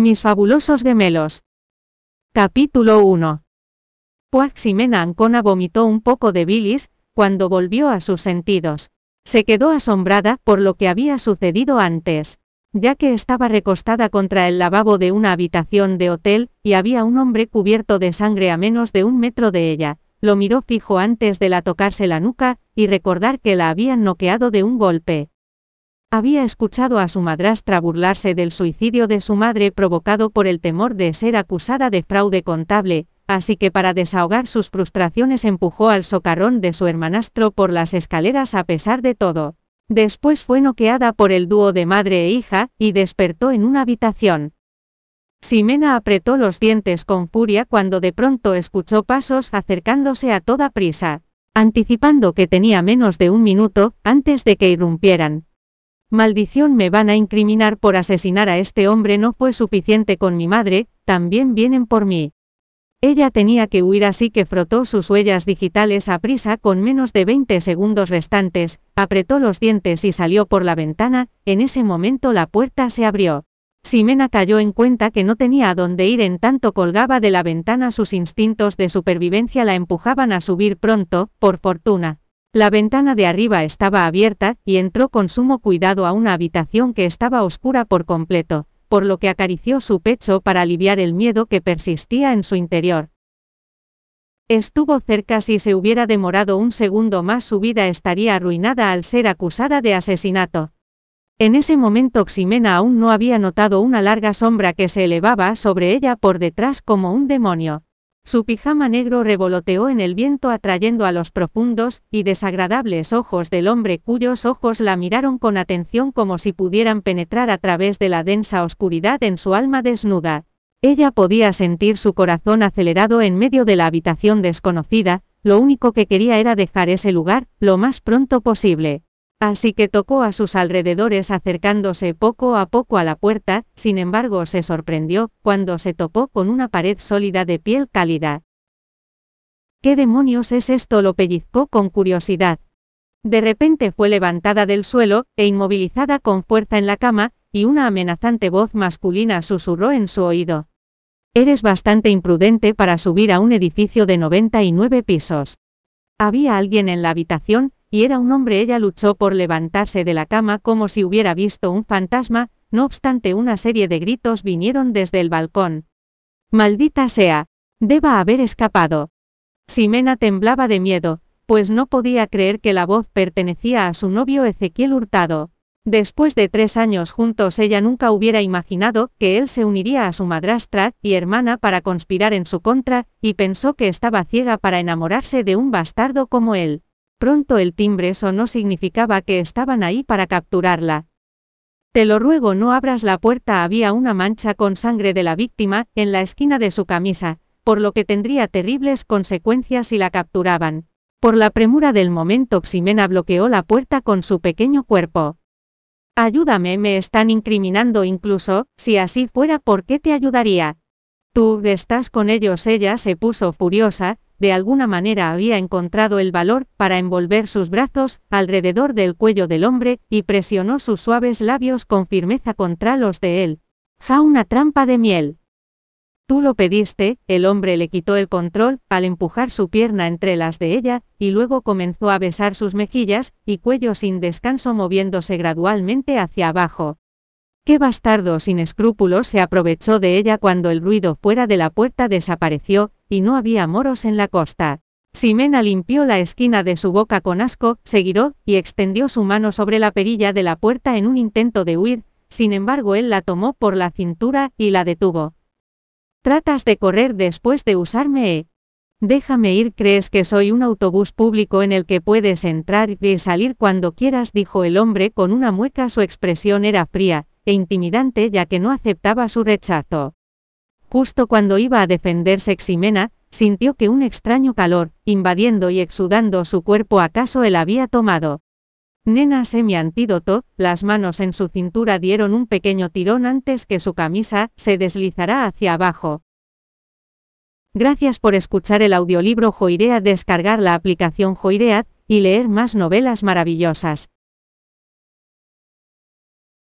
Mis fabulosos gemelos. Capítulo 1. Ximena Ancona vomitó un poco de bilis, cuando volvió a sus sentidos. Se quedó asombrada por lo que había sucedido antes, ya que estaba recostada contra el lavabo de una habitación de hotel, y había un hombre cubierto de sangre a menos de un metro de ella. Lo miró fijo antes de la tocarse la nuca, y recordar que la habían noqueado de un golpe. Había escuchado a su madrastra burlarse del suicidio de su madre provocado por el temor de ser acusada de fraude contable, así que para desahogar sus frustraciones empujó al socarrón de su hermanastro por las escaleras a pesar de todo. Después fue noqueada por el dúo de madre e hija, y despertó en una habitación. Ximena apretó los dientes con furia cuando de pronto escuchó pasos acercándose a toda prisa, anticipando que tenía menos de un minuto, antes de que irrumpieran. Maldición me van a incriminar por asesinar a este hombre no fue suficiente con mi madre, también vienen por mí. Ella tenía que huir así que frotó sus huellas digitales a prisa con menos de 20 segundos restantes, apretó los dientes y salió por la ventana, en ese momento la puerta se abrió. Ximena cayó en cuenta que no tenía a dónde ir en tanto colgaba de la ventana sus instintos de supervivencia la empujaban a subir pronto, por fortuna. La ventana de arriba estaba abierta, y entró con sumo cuidado a una habitación que estaba oscura por completo, por lo que acarició su pecho para aliviar el miedo que persistía en su interior. Estuvo cerca si se hubiera demorado un segundo más su vida estaría arruinada al ser acusada de asesinato. En ese momento Ximena aún no había notado una larga sombra que se elevaba sobre ella por detrás como un demonio. Su pijama negro revoloteó en el viento atrayendo a los profundos y desagradables ojos del hombre cuyos ojos la miraron con atención como si pudieran penetrar a través de la densa oscuridad en su alma desnuda. Ella podía sentir su corazón acelerado en medio de la habitación desconocida, lo único que quería era dejar ese lugar, lo más pronto posible. Así que tocó a sus alrededores acercándose poco a poco a la puerta, sin embargo se sorprendió, cuando se topó con una pared sólida de piel cálida. ¿Qué demonios es esto? lo pellizcó con curiosidad. De repente fue levantada del suelo, e inmovilizada con fuerza en la cama, y una amenazante voz masculina susurró en su oído. Eres bastante imprudente para subir a un edificio de 99 pisos. Había alguien en la habitación, y era un hombre. Ella luchó por levantarse de la cama como si hubiera visto un fantasma, no obstante una serie de gritos vinieron desde el balcón. Maldita sea. Deba haber escapado. Ximena temblaba de miedo, pues no podía creer que la voz pertenecía a su novio Ezequiel Hurtado. Después de tres años juntos ella nunca hubiera imaginado que él se uniría a su madrastra y hermana para conspirar en su contra, y pensó que estaba ciega para enamorarse de un bastardo como él. Pronto el timbre sonó significaba que estaban ahí para capturarla. Te lo ruego no abras la puerta había una mancha con sangre de la víctima, en la esquina de su camisa, por lo que tendría terribles consecuencias si la capturaban. Por la premura del momento Ximena bloqueó la puerta con su pequeño cuerpo. Ayúdame, me están incriminando incluso, si así fuera, ¿por qué te ayudaría? Tú estás con ellos, ella se puso furiosa, de alguna manera había encontrado el valor para envolver sus brazos alrededor del cuello del hombre y presionó sus suaves labios con firmeza contra los de él. Ja una trampa de miel. Tú lo pediste, el hombre le quitó el control al empujar su pierna entre las de ella, y luego comenzó a besar sus mejillas y cuello sin descanso moviéndose gradualmente hacia abajo. Qué bastardo sin escrúpulos se aprovechó de ella cuando el ruido fuera de la puerta desapareció, y no había moros en la costa. Ximena limpió la esquina de su boca con asco, se giró, y extendió su mano sobre la perilla de la puerta en un intento de huir, sin embargo él la tomó por la cintura, y la detuvo. Tratas de correr después de usarme, ¿eh? Déjame ir, crees que soy un autobús público en el que puedes entrar y salir cuando quieras, dijo el hombre con una mueca, su expresión era fría, e intimidante ya que no aceptaba su rechazo. Justo cuando iba a defenderse Ximena, sintió que un extraño calor, invadiendo y exudando su cuerpo acaso él había tomado. Nena semi antídoto, las manos en su cintura dieron un pequeño tirón antes que su camisa se deslizara hacia abajo. Gracias por escuchar el audiolibro Joiread, descargar la aplicación Joiread y leer más novelas maravillosas.